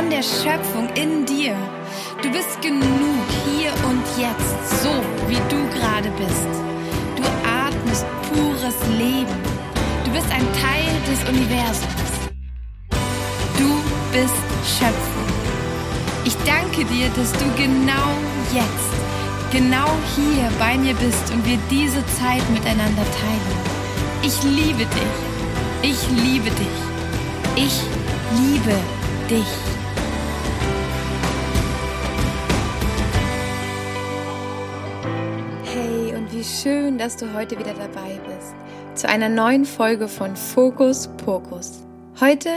von der Schöpfung in dir. Du bist genug hier und jetzt, so wie du gerade bist. Du atmest pures Leben. Du bist ein Teil des Universums. Du bist Schöpfung. Ich danke dir, dass du genau jetzt, genau hier bei mir bist und wir diese Zeit miteinander teilen. Ich liebe dich. Ich liebe dich. Ich liebe dich. Wie schön, dass du heute wieder dabei bist zu einer neuen Folge von Fokus Pokus. Heute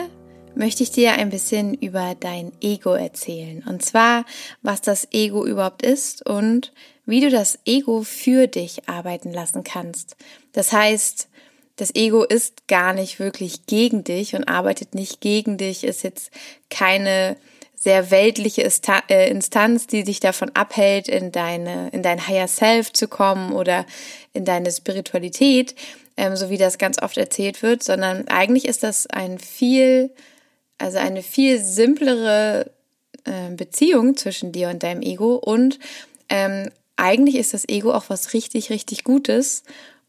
möchte ich dir ein bisschen über dein Ego erzählen. Und zwar, was das Ego überhaupt ist und wie du das Ego für dich arbeiten lassen kannst. Das heißt, das Ego ist gar nicht wirklich gegen dich und arbeitet nicht gegen dich, ist jetzt keine sehr weltliche äh, Instanz, die dich davon abhält, in deine, in dein Higher Self zu kommen oder in deine Spiritualität, ähm, so wie das ganz oft erzählt wird, sondern eigentlich ist das ein viel, also eine viel simplere äh, Beziehung zwischen dir und deinem Ego und ähm, eigentlich ist das Ego auch was richtig, richtig Gutes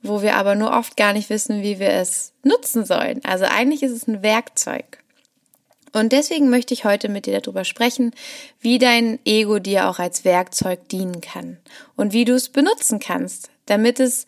wo wir aber nur oft gar nicht wissen, wie wir es nutzen sollen. Also eigentlich ist es ein Werkzeug. Und deswegen möchte ich heute mit dir darüber sprechen, wie dein Ego dir auch als Werkzeug dienen kann und wie du es benutzen kannst, damit es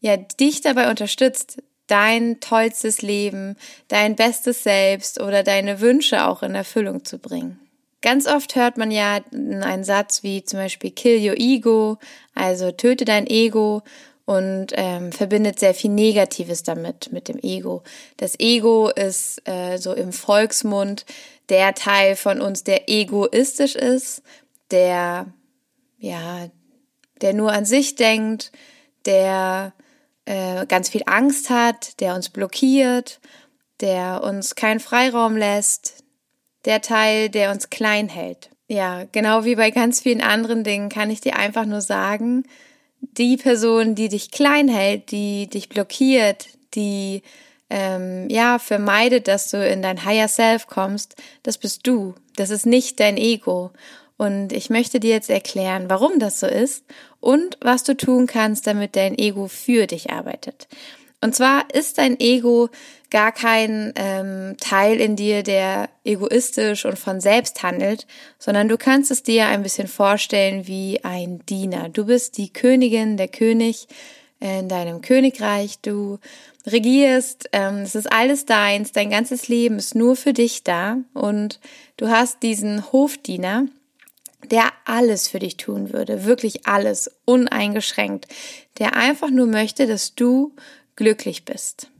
ja dich dabei unterstützt, dein tollstes Leben, dein bestes Selbst oder deine Wünsche auch in Erfüllung zu bringen. Ganz oft hört man ja einen Satz wie zum Beispiel Kill your ego, also töte dein Ego und ähm, verbindet sehr viel Negatives damit, mit dem Ego. Das Ego ist äh, so im Volksmund der Teil von uns, der egoistisch ist, der, ja, der nur an sich denkt, der äh, ganz viel Angst hat, der uns blockiert, der uns keinen Freiraum lässt, der Teil, der uns klein hält. Ja, genau wie bei ganz vielen anderen Dingen kann ich dir einfach nur sagen, die Person, die dich klein hält, die dich blockiert, die ähm, ja vermeidet, dass du in dein Higher Self kommst, das bist du. Das ist nicht dein Ego. Und ich möchte dir jetzt erklären, warum das so ist und was du tun kannst, damit dein Ego für dich arbeitet. Und zwar ist dein Ego gar kein ähm, Teil in dir, der egoistisch und von selbst handelt, sondern du kannst es dir ein bisschen vorstellen wie ein Diener. Du bist die Königin, der König in deinem Königreich. Du regierst, ähm, es ist alles deins, dein ganzes Leben ist nur für dich da und du hast diesen Hofdiener, der alles für dich tun würde, wirklich alles, uneingeschränkt, der einfach nur möchte, dass du glücklich bist.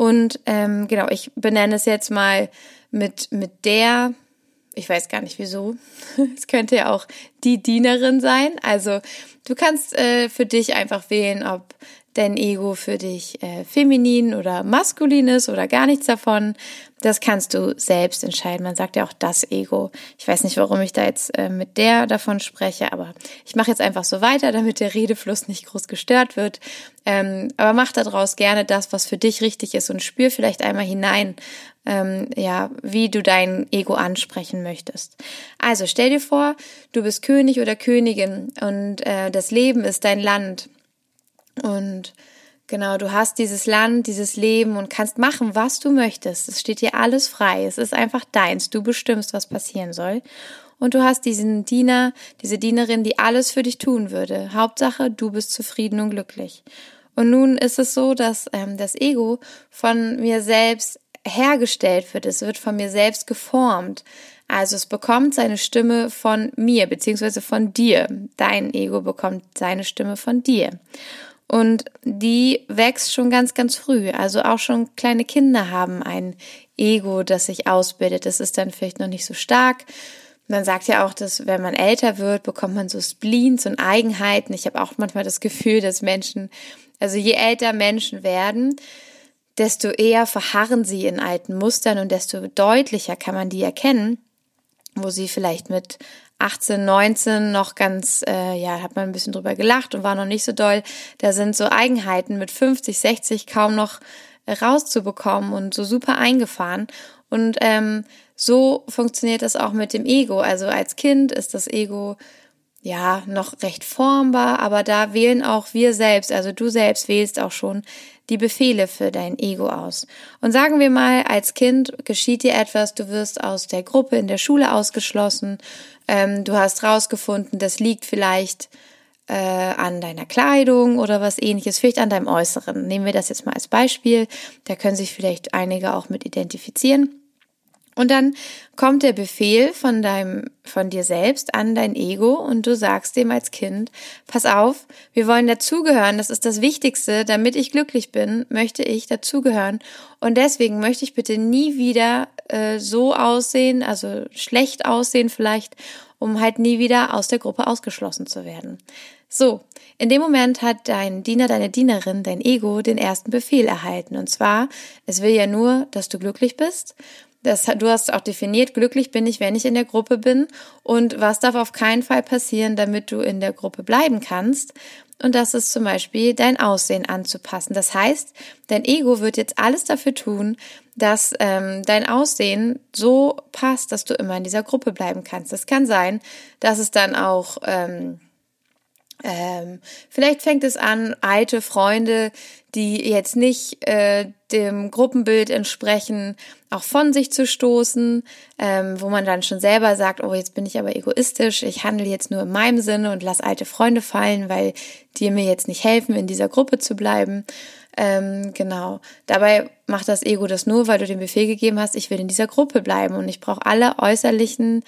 Und ähm, genau, ich benenne es jetzt mal mit, mit der, ich weiß gar nicht wieso, es könnte ja auch die Dienerin sein. Also du kannst äh, für dich einfach wählen, ob dein Ego für dich äh, feminin oder maskulin ist oder gar nichts davon. Das kannst du selbst entscheiden. Man sagt ja auch das Ego. Ich weiß nicht, warum ich da jetzt äh, mit der davon spreche, aber ich mache jetzt einfach so weiter, damit der Redefluss nicht groß gestört wird. Ähm, aber mach daraus gerne das, was für dich richtig ist und spür vielleicht einmal hinein, ähm, ja, wie du dein Ego ansprechen möchtest. Also stell dir vor, du bist König oder Königin und äh, das Leben ist dein Land und genau, du hast dieses Land, dieses Leben und kannst machen, was du möchtest. Es steht dir alles frei. Es ist einfach deins. Du bestimmst, was passieren soll. Und du hast diesen Diener, diese Dienerin, die alles für dich tun würde. Hauptsache, du bist zufrieden und glücklich. Und nun ist es so, dass ähm, das Ego von mir selbst hergestellt wird. Es wird von mir selbst geformt. Also es bekommt seine Stimme von mir, beziehungsweise von dir. Dein Ego bekommt seine Stimme von dir. Und die wächst schon ganz, ganz früh. Also auch schon kleine Kinder haben ein Ego, das sich ausbildet. Das ist dann vielleicht noch nicht so stark. Man sagt ja auch, dass wenn man älter wird, bekommt man so Spleens und Eigenheiten. Ich habe auch manchmal das Gefühl, dass Menschen, also je älter Menschen werden, desto eher verharren sie in alten Mustern und desto deutlicher kann man die erkennen, wo sie vielleicht mit 18, 19 noch ganz, äh, ja, hat man ein bisschen drüber gelacht und war noch nicht so doll. Da sind so Eigenheiten mit 50, 60 kaum noch rauszubekommen und so super eingefahren. Und ähm, so funktioniert das auch mit dem Ego. Also als Kind ist das Ego ja noch recht formbar, aber da wählen auch wir selbst, also du selbst wählst auch schon die Befehle für dein Ego aus. Und sagen wir mal, als Kind geschieht dir etwas, du wirst aus der Gruppe in der Schule ausgeschlossen, ähm, du hast rausgefunden, das liegt vielleicht äh, an deiner Kleidung oder was ähnliches, vielleicht an deinem Äußeren. Nehmen wir das jetzt mal als Beispiel, da können sich vielleicht einige auch mit identifizieren. Und dann kommt der Befehl von deinem, von dir selbst an dein Ego und du sagst dem als Kind, pass auf, wir wollen dazugehören, das ist das Wichtigste, damit ich glücklich bin, möchte ich dazugehören. Und deswegen möchte ich bitte nie wieder äh, so aussehen, also schlecht aussehen vielleicht, um halt nie wieder aus der Gruppe ausgeschlossen zu werden. So, in dem Moment hat dein Diener, deine Dienerin, dein Ego den ersten Befehl erhalten. Und zwar, es will ja nur, dass du glücklich bist das, du hast auch definiert, glücklich bin ich, wenn ich in der Gruppe bin. Und was darf auf keinen Fall passieren, damit du in der Gruppe bleiben kannst? Und das ist zum Beispiel dein Aussehen anzupassen. Das heißt, dein Ego wird jetzt alles dafür tun, dass ähm, dein Aussehen so passt, dass du immer in dieser Gruppe bleiben kannst. Das kann sein, dass es dann auch ähm, ähm, vielleicht fängt es an, alte Freunde, die jetzt nicht äh, dem Gruppenbild entsprechen, auch von sich zu stoßen, ähm, wo man dann schon selber sagt, oh, jetzt bin ich aber egoistisch, ich handle jetzt nur in meinem Sinne und lass alte Freunde fallen, weil die mir jetzt nicht helfen, in dieser Gruppe zu bleiben. Ähm, genau. Dabei macht das Ego das nur, weil du den Befehl gegeben hast, ich will in dieser Gruppe bleiben und ich brauche alle äußerlichen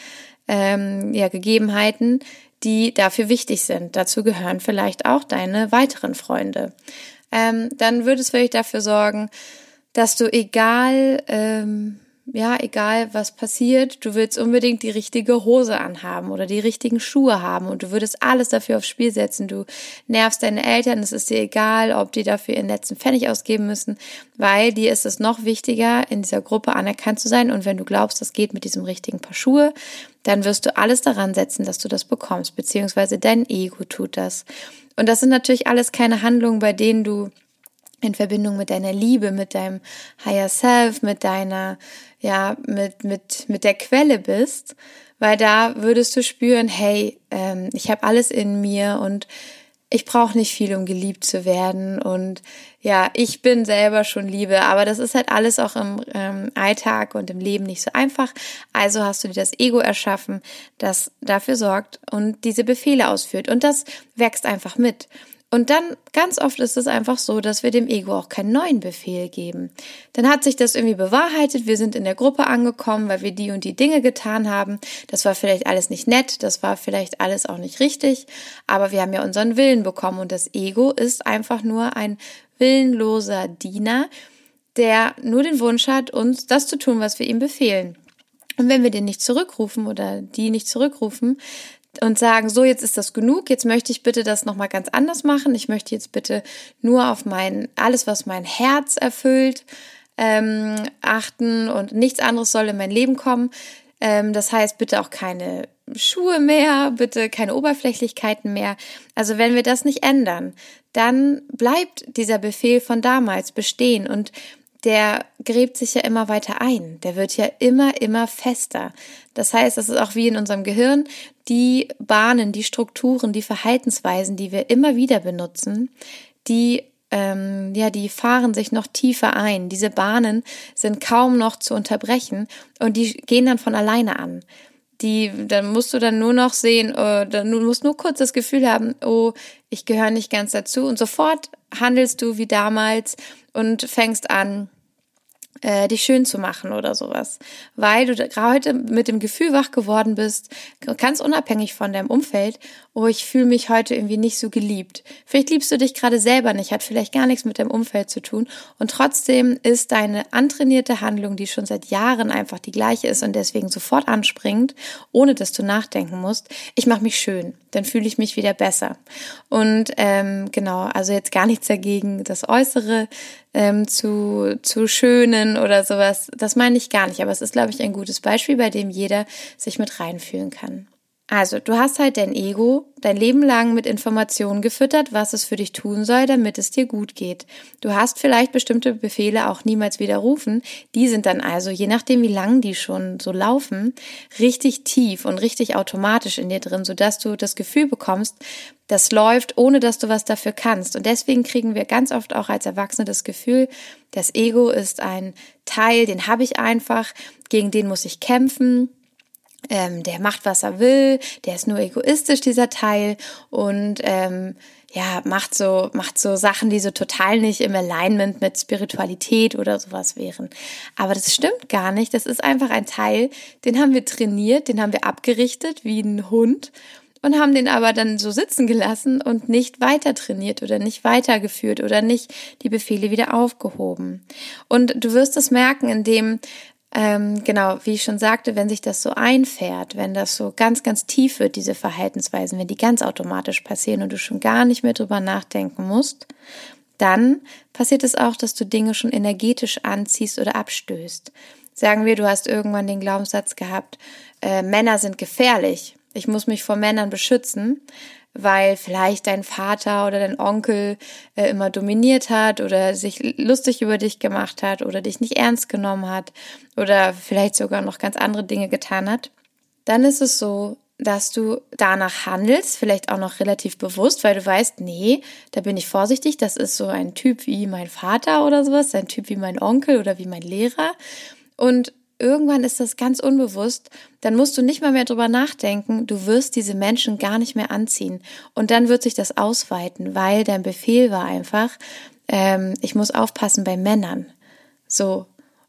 ähm, ja, Gegebenheiten, die dafür wichtig sind. Dazu gehören vielleicht auch deine weiteren Freunde. Ähm, dann würde es vielleicht dafür sorgen, dass du egal, ähm, ja, egal was passiert, du willst unbedingt die richtige Hose anhaben oder die richtigen Schuhe haben und du würdest alles dafür aufs Spiel setzen. Du nervst deine Eltern, es ist dir egal, ob die dafür ihren letzten Pfennig ausgeben müssen, weil dir ist es noch wichtiger, in dieser Gruppe anerkannt zu sein und wenn du glaubst, das geht mit diesem richtigen Paar Schuhe, dann wirst du alles daran setzen, dass du das bekommst, beziehungsweise dein Ego tut das. Und das sind natürlich alles keine Handlungen, bei denen du in Verbindung mit deiner Liebe, mit deinem Higher Self, mit deiner, ja, mit, mit, mit der Quelle bist, weil da würdest du spüren, hey, ähm, ich habe alles in mir und ich brauche nicht viel, um geliebt zu werden. Und ja, ich bin selber schon Liebe, aber das ist halt alles auch im ähm, Alltag und im Leben nicht so einfach. Also hast du dir das Ego erschaffen, das dafür sorgt und diese Befehle ausführt. Und das wächst einfach mit. Und dann ganz oft ist es einfach so, dass wir dem Ego auch keinen neuen Befehl geben. Dann hat sich das irgendwie bewahrheitet, wir sind in der Gruppe angekommen, weil wir die und die Dinge getan haben. Das war vielleicht alles nicht nett, das war vielleicht alles auch nicht richtig, aber wir haben ja unseren Willen bekommen und das Ego ist einfach nur ein willenloser Diener, der nur den Wunsch hat, uns das zu tun, was wir ihm befehlen. Und wenn wir den nicht zurückrufen oder die nicht zurückrufen, und sagen, so jetzt ist das genug, jetzt möchte ich bitte das nochmal ganz anders machen. Ich möchte jetzt bitte nur auf mein, alles, was mein Herz erfüllt, ähm, achten und nichts anderes soll in mein Leben kommen. Ähm, das heißt, bitte auch keine Schuhe mehr, bitte keine Oberflächlichkeiten mehr. Also wenn wir das nicht ändern, dann bleibt dieser Befehl von damals bestehen und der gräbt sich ja immer weiter ein. Der wird ja immer, immer fester. Das heißt, das ist auch wie in unserem Gehirn, die Bahnen, die Strukturen, die Verhaltensweisen, die wir immer wieder benutzen, die ähm, ja, die fahren sich noch tiefer ein. Diese Bahnen sind kaum noch zu unterbrechen und die gehen dann von alleine an. Die, dann musst du dann nur noch sehen, äh, dann, du musst nur kurz das Gefühl haben, oh, ich gehöre nicht ganz dazu und sofort handelst du wie damals und fängst an, äh, dich schön zu machen oder sowas. Weil du heute mit dem Gefühl wach geworden bist, ganz unabhängig von deinem Umfeld, oh, ich fühle mich heute irgendwie nicht so geliebt. Vielleicht liebst du dich gerade selber nicht, hat vielleicht gar nichts mit deinem Umfeld zu tun. Und trotzdem ist deine antrainierte Handlung, die schon seit Jahren einfach die gleiche ist und deswegen sofort anspringt, ohne dass du nachdenken musst, ich mache mich schön, dann fühle ich mich wieder besser. Und ähm, genau, also jetzt gar nichts dagegen, das Äußere ähm, zu, zu schönen oder sowas. Das meine ich gar nicht, aber es ist, glaube ich, ein gutes Beispiel, bei dem jeder sich mit reinfühlen kann. Also, du hast halt dein Ego dein Leben lang mit Informationen gefüttert, was es für dich tun soll, damit es dir gut geht. Du hast vielleicht bestimmte Befehle auch niemals widerrufen. Die sind dann also, je nachdem wie lang die schon so laufen, richtig tief und richtig automatisch in dir drin, sodass du das Gefühl bekommst, das läuft, ohne dass du was dafür kannst. Und deswegen kriegen wir ganz oft auch als Erwachsene das Gefühl, das Ego ist ein Teil, den habe ich einfach, gegen den muss ich kämpfen ähm, der macht, was er will, der ist nur egoistisch, dieser Teil, und ähm, ja, macht so, macht so Sachen, die so total nicht im Alignment mit Spiritualität oder sowas wären. Aber das stimmt gar nicht. Das ist einfach ein Teil, den haben wir trainiert, den haben wir abgerichtet wie ein Hund und haben den aber dann so sitzen gelassen und nicht weiter trainiert oder nicht weitergeführt oder nicht die Befehle wieder aufgehoben. Und du wirst es merken, indem ähm, genau, wie ich schon sagte, wenn sich das so einfährt, wenn das so ganz, ganz tief wird, diese Verhaltensweisen, wenn die ganz automatisch passieren und du schon gar nicht mehr drüber nachdenken musst, dann passiert es auch, dass du Dinge schon energetisch anziehst oder abstößt. Sagen wir, du hast irgendwann den Glaubenssatz gehabt, äh, Männer sind gefährlich, ich muss mich vor Männern beschützen, weil vielleicht dein Vater oder dein Onkel äh, immer dominiert hat oder sich lustig über dich gemacht hat oder dich nicht ernst genommen hat oder vielleicht sogar noch ganz andere Dinge getan hat, dann ist es so, dass du danach handelst, vielleicht auch noch relativ bewusst, weil du weißt, nee, da bin ich vorsichtig, das ist so ein Typ wie mein Vater oder sowas, ein Typ wie mein Onkel oder wie mein Lehrer. Und irgendwann ist das ganz unbewusst, dann musst du nicht mal mehr drüber nachdenken, du wirst diese Menschen gar nicht mehr anziehen. Und dann wird sich das ausweiten, weil dein Befehl war einfach, ähm, ich muss aufpassen bei Männern. So.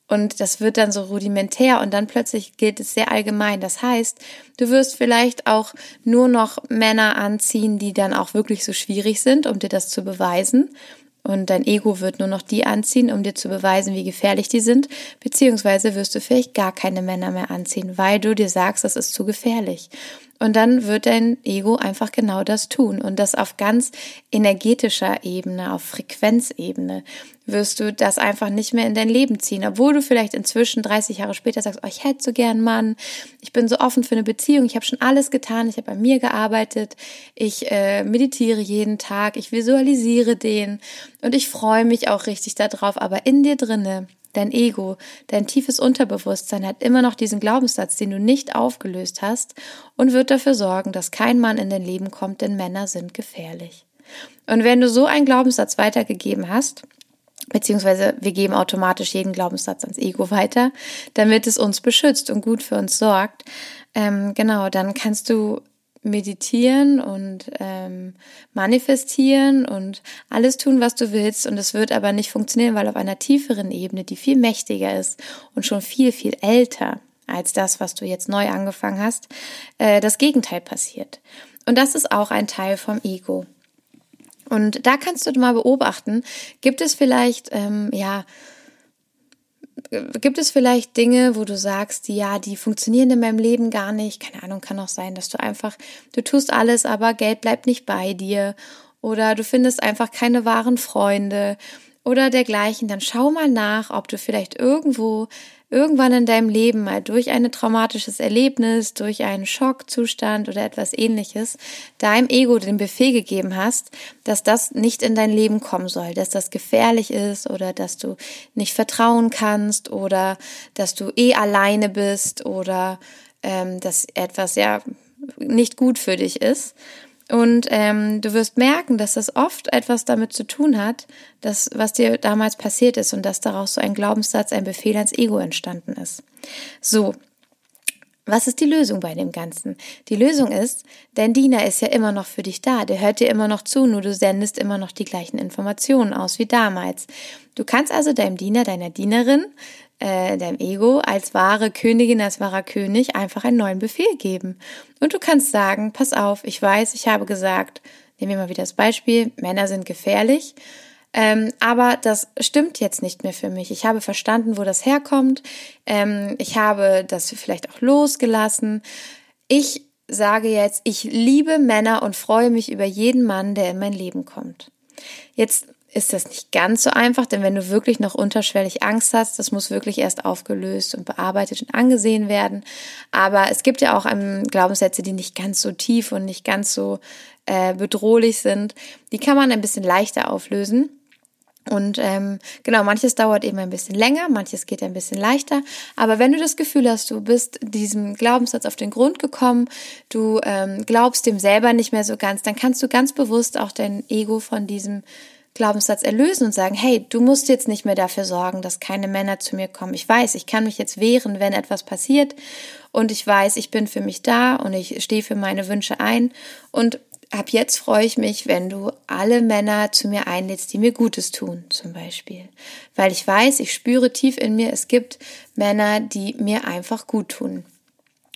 Und das wird dann so rudimentär und dann plötzlich gilt es sehr allgemein. Das heißt, du wirst vielleicht auch nur noch Männer anziehen, die dann auch wirklich so schwierig sind, um dir das zu beweisen. Und dein Ego wird nur noch die anziehen, um dir zu beweisen, wie gefährlich die sind, beziehungsweise wirst du vielleicht gar keine Männer mehr anziehen, weil du dir sagst, das ist zu gefährlich. Und dann wird dein Ego einfach genau das tun. Und das auf ganz energetischer Ebene, auf Frequenzebene wirst du das einfach nicht mehr in dein Leben ziehen. Obwohl du vielleicht inzwischen 30 Jahre später sagst, oh, ich hätte so gern einen Mann, ich bin so offen für eine Beziehung, ich habe schon alles getan, ich habe bei mir gearbeitet, ich äh, meditiere jeden Tag, ich visualisiere den und ich freue mich auch richtig darauf. Aber in dir drinne Dein Ego, dein tiefes Unterbewusstsein hat immer noch diesen Glaubenssatz, den du nicht aufgelöst hast und wird dafür sorgen, dass kein Mann in dein Leben kommt, denn Männer sind gefährlich. Und wenn du so einen Glaubenssatz weitergegeben hast, beziehungsweise wir geben automatisch jeden Glaubenssatz ans Ego weiter, damit es uns beschützt und gut für uns sorgt, ähm, genau, dann kannst du meditieren und ähm, manifestieren und alles tun, was du willst. Und es wird aber nicht funktionieren, weil auf einer tieferen Ebene, die viel mächtiger ist und schon viel, viel älter als das, was du jetzt neu angefangen hast, äh, das Gegenteil passiert. Und das ist auch ein Teil vom Ego. Und da kannst du mal beobachten, gibt es vielleicht, ähm, ja, gibt es vielleicht Dinge, wo du sagst, ja, die funktionieren in meinem Leben gar nicht? Keine Ahnung, kann auch sein, dass du einfach, du tust alles, aber Geld bleibt nicht bei dir. Oder du findest einfach keine wahren Freunde oder dergleichen. Dann schau mal nach, ob du vielleicht irgendwo irgendwann in deinem Leben mal durch ein traumatisches Erlebnis, durch einen Schockzustand oder etwas ähnliches deinem Ego den Befehl gegeben hast, dass das nicht in dein Leben kommen soll, dass das gefährlich ist oder dass du nicht vertrauen kannst oder dass du eh alleine bist oder ähm, dass etwas ja nicht gut für dich ist. Und ähm, du wirst merken, dass das oft etwas damit zu tun hat, dass, was dir damals passiert ist und dass daraus so ein Glaubenssatz, ein Befehl ans Ego entstanden ist. So, was ist die Lösung bei dem Ganzen? Die Lösung ist, dein Diener ist ja immer noch für dich da, der hört dir immer noch zu, nur du sendest immer noch die gleichen Informationen aus wie damals. Du kannst also deinem Diener, deiner Dienerin äh, deinem Ego als wahre Königin, als wahrer König einfach einen neuen Befehl geben. Und du kannst sagen, pass auf, ich weiß, ich habe gesagt, nehmen wir mal wieder das Beispiel, Männer sind gefährlich. Ähm, aber das stimmt jetzt nicht mehr für mich. Ich habe verstanden, wo das herkommt. Ähm, ich habe das vielleicht auch losgelassen. Ich sage jetzt, ich liebe Männer und freue mich über jeden Mann, der in mein Leben kommt. Jetzt ist das nicht ganz so einfach, denn wenn du wirklich noch unterschwellig Angst hast, das muss wirklich erst aufgelöst und bearbeitet und angesehen werden. Aber es gibt ja auch ähm, Glaubenssätze, die nicht ganz so tief und nicht ganz so äh, bedrohlich sind. Die kann man ein bisschen leichter auflösen. Und ähm, genau, manches dauert eben ein bisschen länger, manches geht ein bisschen leichter. Aber wenn du das Gefühl hast, du bist diesem Glaubenssatz auf den Grund gekommen, du ähm, glaubst dem selber nicht mehr so ganz, dann kannst du ganz bewusst auch dein Ego von diesem Glaubenssatz erlösen und sagen, hey, du musst jetzt nicht mehr dafür sorgen, dass keine Männer zu mir kommen. Ich weiß, ich kann mich jetzt wehren, wenn etwas passiert. Und ich weiß, ich bin für mich da und ich stehe für meine Wünsche ein. Und ab jetzt freue ich mich, wenn du alle Männer zu mir einlädst, die mir Gutes tun, zum Beispiel. Weil ich weiß, ich spüre tief in mir, es gibt Männer, die mir einfach gut tun.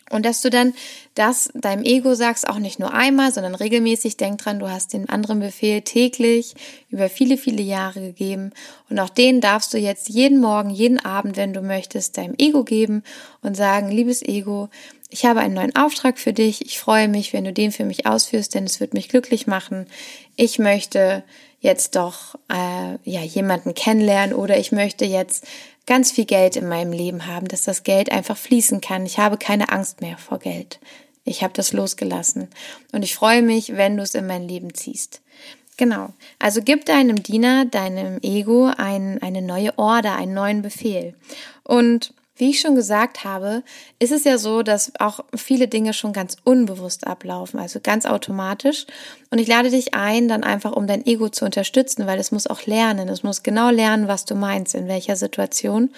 Und dass du dann das deinem Ego sagst, auch nicht nur einmal, sondern regelmäßig, denk dran, du hast den anderen Befehl täglich über viele, viele Jahre gegeben. Und auch den darfst du jetzt jeden Morgen, jeden Abend, wenn du möchtest, deinem Ego geben und sagen, liebes Ego, ich habe einen neuen Auftrag für dich. Ich freue mich, wenn du den für mich ausführst, denn es wird mich glücklich machen. Ich möchte jetzt doch äh, ja jemanden kennenlernen oder ich möchte jetzt ganz viel Geld in meinem Leben haben, dass das Geld einfach fließen kann. Ich habe keine Angst mehr vor Geld. Ich habe das losgelassen und ich freue mich, wenn du es in mein Leben ziehst. Genau. Also gib deinem Diener, deinem Ego ein, eine neue Order, einen neuen Befehl. Und wie ich schon gesagt habe, ist es ja so, dass auch viele Dinge schon ganz unbewusst ablaufen, also ganz automatisch. Und ich lade dich ein, dann einfach, um dein Ego zu unterstützen, weil es muss auch lernen, es muss genau lernen, was du meinst, in welcher Situation,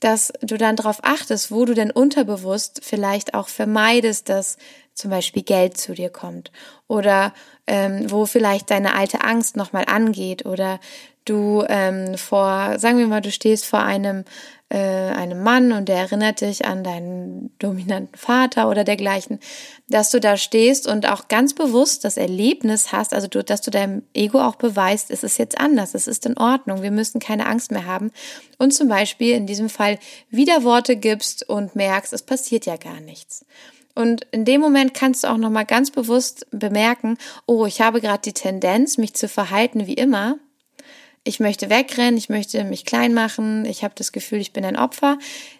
dass du dann darauf achtest, wo du denn unterbewusst vielleicht auch vermeidest, dass zum Beispiel Geld zu dir kommt oder ähm, wo vielleicht deine alte Angst nochmal angeht oder du ähm, vor, sagen wir mal, du stehst vor einem äh, einem Mann und der erinnert dich an deinen dominanten Vater oder dergleichen, dass du da stehst und auch ganz bewusst das Erlebnis hast, also du, dass du deinem Ego auch beweist, es ist jetzt anders, es ist in Ordnung, wir müssen keine Angst mehr haben und zum Beispiel in diesem Fall wieder Worte gibst und merkst, es passiert ja gar nichts. Und in dem Moment kannst du auch nochmal ganz bewusst bemerken, oh, ich habe gerade die Tendenz, mich zu verhalten wie immer, ich möchte wegrennen, ich möchte mich klein machen, ich habe das Gefühl, ich bin ein Opfer.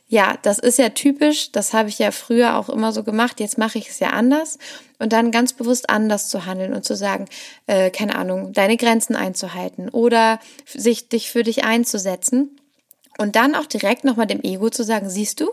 Ja, das ist ja typisch, das habe ich ja früher auch immer so gemacht, jetzt mache ich es ja anders und dann ganz bewusst anders zu handeln und zu sagen, äh, keine Ahnung, deine Grenzen einzuhalten oder sich dich für dich einzusetzen und dann auch direkt nochmal dem Ego zu sagen, siehst du,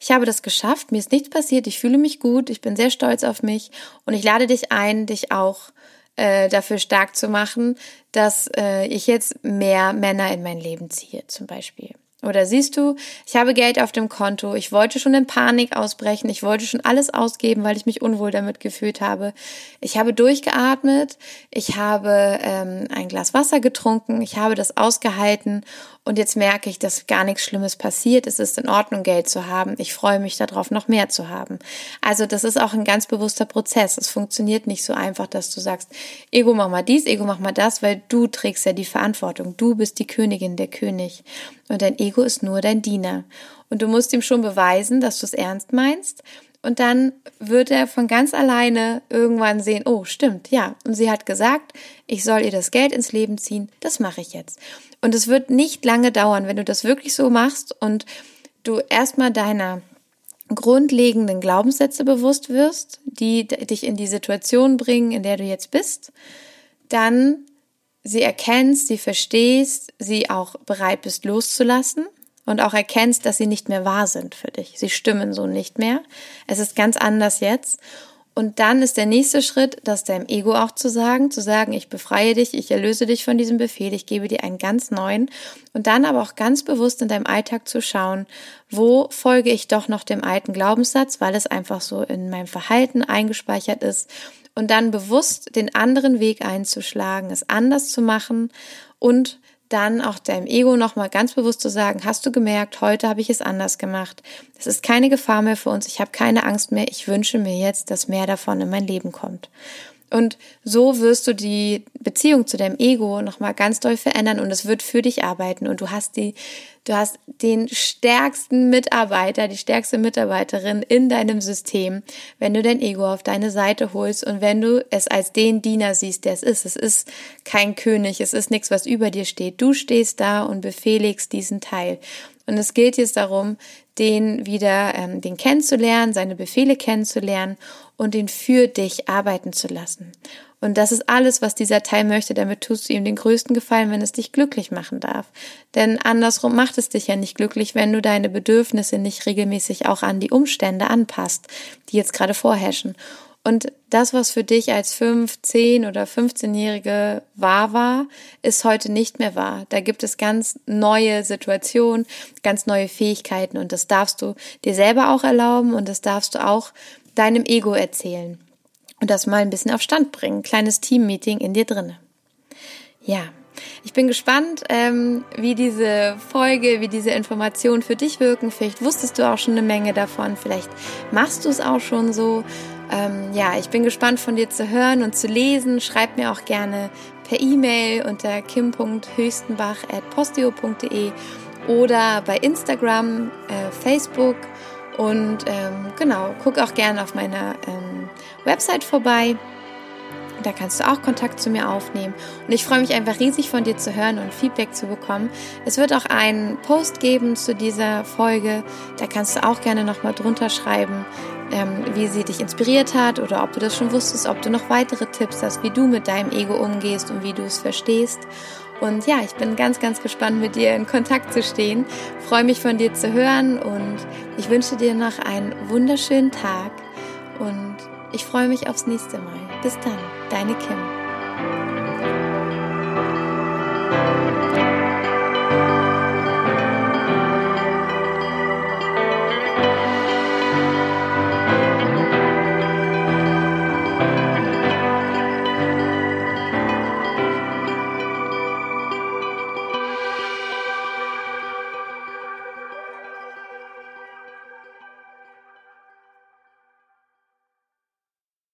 ich habe das geschafft, mir ist nichts passiert, ich fühle mich gut, ich bin sehr stolz auf mich und ich lade dich ein, dich auch äh, dafür stark zu machen, dass äh, ich jetzt mehr Männer in mein Leben ziehe, zum Beispiel. Oder siehst du, ich habe Geld auf dem Konto, ich wollte schon in Panik ausbrechen, ich wollte schon alles ausgeben, weil ich mich unwohl damit gefühlt habe. Ich habe durchgeatmet, ich habe ähm, ein Glas Wasser getrunken, ich habe das ausgehalten und jetzt merke ich, dass gar nichts Schlimmes passiert. Es ist in Ordnung, Geld zu haben. Ich freue mich darauf, noch mehr zu haben. Also das ist auch ein ganz bewusster Prozess. Es funktioniert nicht so einfach, dass du sagst, Ego mach mal dies, Ego mach mal das, weil du trägst ja die Verantwortung. Du bist die Königin, der König. Und dein Ego ist nur dein Diener. Und du musst ihm schon beweisen, dass du es ernst meinst und dann wird er von ganz alleine irgendwann sehen, oh, stimmt, ja. Und sie hat gesagt, ich soll ihr das Geld ins Leben ziehen. Das mache ich jetzt. Und es wird nicht lange dauern, wenn du das wirklich so machst und du erstmal deiner grundlegenden Glaubenssätze bewusst wirst, die dich in die Situation bringen, in der du jetzt bist, dann sie erkennst, sie verstehst, sie auch bereit bist loszulassen und auch erkennst, dass sie nicht mehr wahr sind für dich. Sie stimmen so nicht mehr. Es ist ganz anders jetzt. Und dann ist der nächste Schritt, das deinem Ego auch zu sagen, zu sagen, ich befreie dich, ich erlöse dich von diesem Befehl, ich gebe dir einen ganz neuen. Und dann aber auch ganz bewusst in deinem Alltag zu schauen, wo folge ich doch noch dem alten Glaubenssatz, weil es einfach so in meinem Verhalten eingespeichert ist. Und dann bewusst den anderen Weg einzuschlagen, es anders zu machen und dann auch deinem Ego nochmal ganz bewusst zu sagen, hast du gemerkt, heute habe ich es anders gemacht. Es ist keine Gefahr mehr für uns, ich habe keine Angst mehr, ich wünsche mir jetzt, dass mehr davon in mein Leben kommt. Und so wirst du die Beziehung zu deinem Ego nochmal ganz doll verändern und es wird für dich arbeiten und du hast die, du hast den stärksten Mitarbeiter, die stärkste Mitarbeiterin in deinem System, wenn du dein Ego auf deine Seite holst und wenn du es als den Diener siehst, der es ist. Es ist kein König, es ist nichts, was über dir steht. Du stehst da und befehligst diesen Teil. Und es gilt jetzt darum, den wieder, ähm, den kennenzulernen, seine Befehle kennenzulernen und den für dich arbeiten zu lassen. Und das ist alles, was dieser Teil möchte. Damit tust du ihm den größten Gefallen, wenn es dich glücklich machen darf. Denn andersrum macht es dich ja nicht glücklich, wenn du deine Bedürfnisse nicht regelmäßig auch an die Umstände anpasst, die jetzt gerade vorherrschen. Und das, was für dich als 5, 10 oder 15-Jährige wahr war, ist heute nicht mehr wahr. Da gibt es ganz neue Situationen, ganz neue Fähigkeiten und das darfst du dir selber auch erlauben und das darfst du auch deinem Ego erzählen und das mal ein bisschen auf Stand bringen. Kleines Team-Meeting in dir drinne. Ja, ich bin gespannt, ähm, wie diese Folge, wie diese Informationen für dich wirken. Vielleicht wusstest du auch schon eine Menge davon. Vielleicht machst du es auch schon so. Ähm, ja, ich bin gespannt von dir zu hören und zu lesen. Schreib mir auch gerne per E-Mail unter kim.höchstenbach.posteo.de oder bei Instagram, äh, Facebook und ähm, genau, guck auch gerne auf meiner ähm, Website vorbei. Da kannst du auch Kontakt zu mir aufnehmen. Und ich freue mich einfach riesig von dir zu hören und Feedback zu bekommen. Es wird auch einen Post geben zu dieser Folge. Da kannst du auch gerne nochmal drunter schreiben, ähm, wie sie dich inspiriert hat oder ob du das schon wusstest, ob du noch weitere Tipps hast, wie du mit deinem Ego umgehst und wie du es verstehst. Und ja, ich bin ganz, ganz gespannt, mit dir in Kontakt zu stehen. Freue mich von dir zu hören und ich wünsche dir noch einen wunderschönen Tag und ich freue mich aufs nächste Mal. Bis dann, deine Kim.